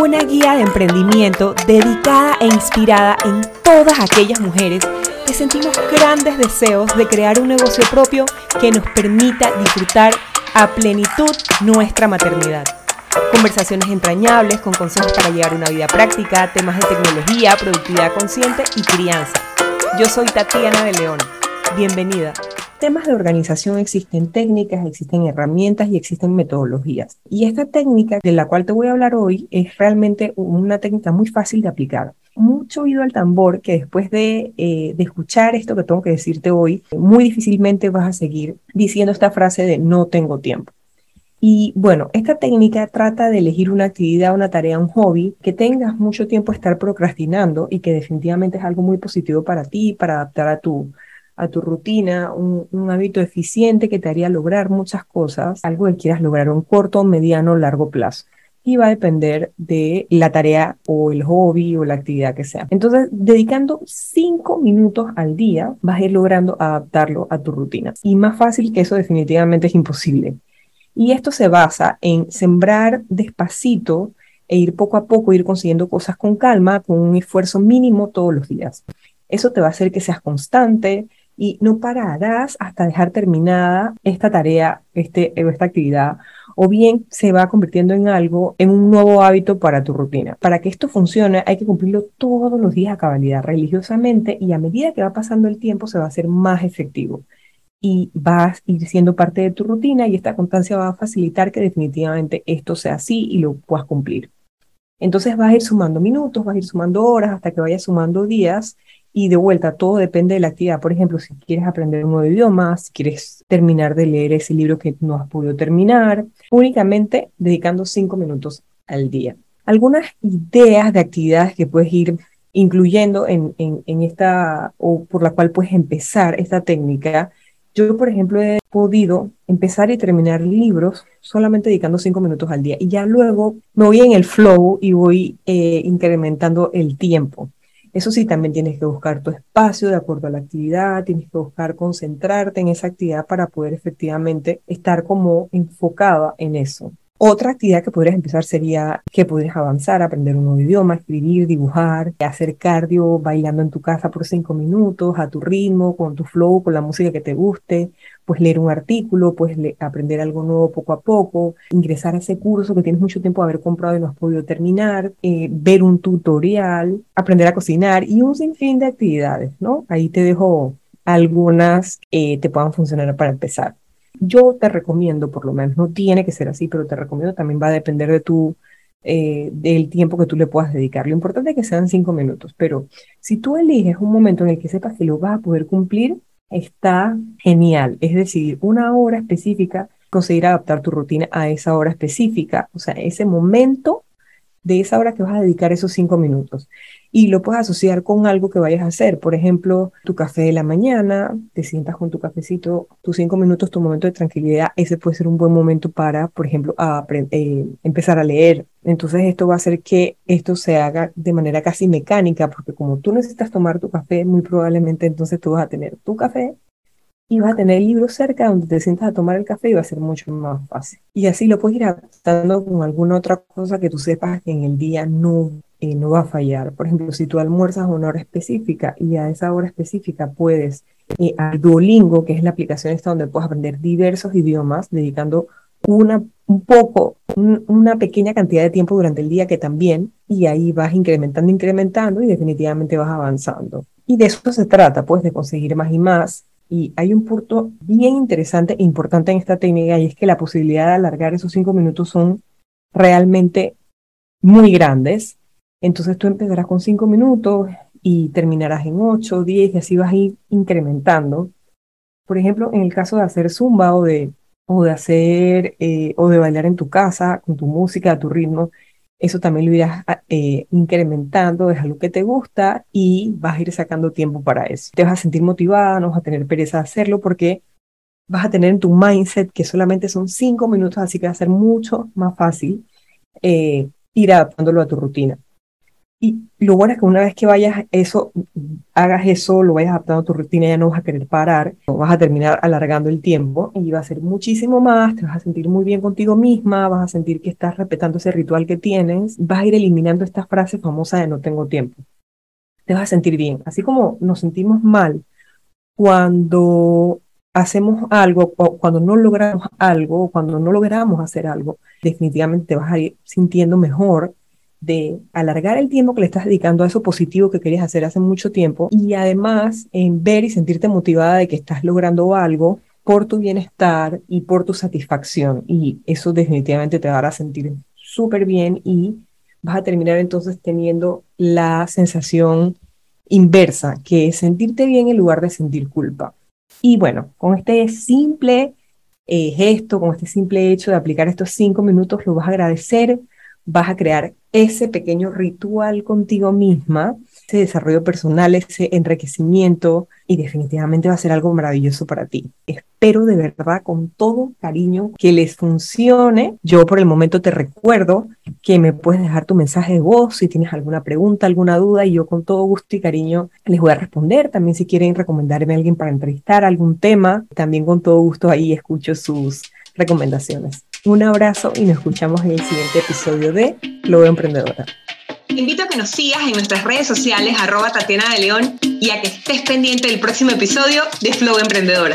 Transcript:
una guía de emprendimiento dedicada e inspirada en todas aquellas mujeres que sentimos grandes deseos de crear un negocio propio que nos permita disfrutar a plenitud nuestra maternidad. Conversaciones entrañables con consejos para llevar una vida práctica, temas de tecnología, productividad consciente y crianza. Yo soy Tatiana de León. Bienvenida temas de organización existen técnicas, existen herramientas y existen metodologías. Y esta técnica de la cual te voy a hablar hoy es realmente una técnica muy fácil de aplicar. Mucho oído al tambor que después de, eh, de escuchar esto que tengo que decirte hoy, muy difícilmente vas a seguir diciendo esta frase de no tengo tiempo. Y bueno, esta técnica trata de elegir una actividad, una tarea, un hobby que tengas mucho tiempo a estar procrastinando y que definitivamente es algo muy positivo para ti, para adaptar a tu, a tu rutina, un, hábito eficiente que te haría lograr muchas cosas, algo que quieras lograr a un corto, mediano, largo plazo. Y va a depender de la tarea o el hobby o la actividad que sea. Entonces, dedicando cinco minutos al día, vas a ir logrando adaptarlo a tu rutina. Y más fácil que eso definitivamente es imposible. Y esto se basa en sembrar despacito e ir poco a poco, ir consiguiendo cosas con calma, con un esfuerzo mínimo todos los días. Eso te va a hacer que seas constante, y no pararás hasta dejar terminada esta tarea, este, esta actividad, o bien se va convirtiendo en algo, en un nuevo hábito para tu rutina. Para que esto funcione hay que cumplirlo todos los días a cabalidad, religiosamente, y a medida que va pasando el tiempo se va a hacer más efectivo. Y vas a ir siendo parte de tu rutina y esta constancia va a facilitar que definitivamente esto sea así y lo puedas cumplir. Entonces vas a ir sumando minutos, vas a ir sumando horas hasta que vayas sumando días y de vuelta, todo depende de la actividad. Por ejemplo, si quieres aprender un nuevo idioma, si quieres terminar de leer ese libro que no has podido terminar, únicamente dedicando cinco minutos al día. Algunas ideas de actividades que puedes ir incluyendo en, en, esta, o por la cual puedes empezar esta técnica. Yo, por ejemplo, he podido empezar y terminar libros solamente dedicando cinco minutos al día y ya luego me voy en el flow y voy eh, incrementando el tiempo. Eso sí, también tienes que buscar tu espacio de acuerdo a la actividad, tienes que buscar concentrarte en esa actividad para poder efectivamente estar como enfocada en eso. Otra actividad que podrías empezar sería que podrías avanzar, aprender un nuevo idioma, escribir, dibujar, hacer cardio bailando en tu casa por cinco minutos, a tu ritmo, con tu flow, con la música que te guste, pues leer un artículo, pues aprender algo nuevo poco a poco, ingresar a ese curso que tienes mucho tiempo de haber comprado y no has podido terminar, eh, ver un tutorial, aprender a cocinar y un sinfín de actividades, ¿no? Ahí te dejo algunas que te puedan funcionar para empezar. Yo te recomiendo, por lo menos, no tiene que ser así, pero te recomiendo también va a depender de tu, eh, del tiempo que tú le puedas dedicar. Lo importante es que sean cinco minutos, pero si tú eliges un momento en el que sepas que lo vas a poder cumplir, está genial. Es decir, una hora específica, conseguir adaptar tu rutina a esa hora específica, o sea, ese momento de esa hora que vas a dedicar esos cinco minutos y lo puedes asociar con algo que vayas a hacer. Por ejemplo, tu café de la mañana, te sientas con tu cafecito, tus cinco minutos, tu momento de tranquilidad, ese puede ser un buen momento para, por ejemplo, eh, empezar a leer. Entonces esto va a hacer que esto se haga de manera casi mecánica, porque como tú necesitas tomar tu café, muy probablemente entonces tú vas a tener tu café y vas a tener el libro cerca donde te sientas a tomar el café y va a ser mucho más fácil. Y así lo puedes ir adaptando con alguna otra cosa que tú sepas que en el día no eh, no va a fallar. Por ejemplo, si tú almuerzas a una hora específica y a esa hora específica puedes eh, al Duolingo, que es la aplicación esta donde puedes aprender diversos idiomas, dedicando una, un poco, una pequeña cantidad de tiempo durante el día que también, y ahí vas incrementando, incrementando y definitivamente vas avanzando. Y de eso se trata, pues, de conseguir más y más. Y hay un punto bien interesante e importante en esta técnica y es que la posibilidad de alargar esos cinco minutos son realmente muy grandes entonces tú empezarás con cinco minutos y terminarás en 8, 10 y así vas a ir incrementando. Por ejemplo, en el caso de hacer zumba o de, o de hacer eh, o de bailar en tu casa con tu música a tu ritmo, eso también lo irás eh, incrementando, es algo que te gusta y vas a ir sacando tiempo para eso. Te vas a sentir motivada, no vas a tener pereza de hacerlo porque vas a tener en tu mindset que solamente son cinco minutos, así que va a ser mucho más fácil eh, ir adaptándolo a tu rutina. Y lo bueno es que una vez que vayas eso, hagas eso, lo vayas adaptando a tu rutina, ya no vas a querer parar, no vas a terminar alargando el tiempo y va a ser muchísimo más, te vas a sentir muy bien contigo misma, vas a sentir que estás respetando ese ritual que tienes, vas a ir eliminando esta frase famosa de no tengo tiempo. Te vas a sentir bien, así como nos sentimos mal cuando hacemos algo o cuando no logramos algo o cuando no logramos hacer algo, definitivamente te vas a ir sintiendo mejor de alargar el tiempo que le estás dedicando a eso positivo que querías hacer hace mucho tiempo y además en ver y sentirte motivada de que estás logrando algo por tu bienestar y por tu satisfacción. Y eso definitivamente te a sentir súper bien y vas a terminar entonces teniendo la sensación inversa, que es sentirte bien en lugar de sentir culpa. Y bueno, con este simple eh, gesto, con este simple hecho de aplicar estos cinco minutos, lo vas a agradecer, vas a crear ese pequeño ritual contigo misma, ese desarrollo personal, ese enriquecimiento y definitivamente va a ser algo maravilloso para ti. Espero de verdad con todo cariño que les funcione. Yo por el momento te recuerdo que me puedes dejar tu mensaje de voz si tienes alguna pregunta, alguna duda y yo con todo gusto y cariño les voy a responder. También si quieren recomendarme a alguien para entrevistar algún tema, también con todo gusto ahí escucho sus recomendaciones. Un abrazo y nos escuchamos en el siguiente episodio de Flow Emprendedora. Te invito a que nos sigas en nuestras redes sociales, arroba Tatiana de León, y a que estés pendiente del próximo episodio de Flow Emprendedora.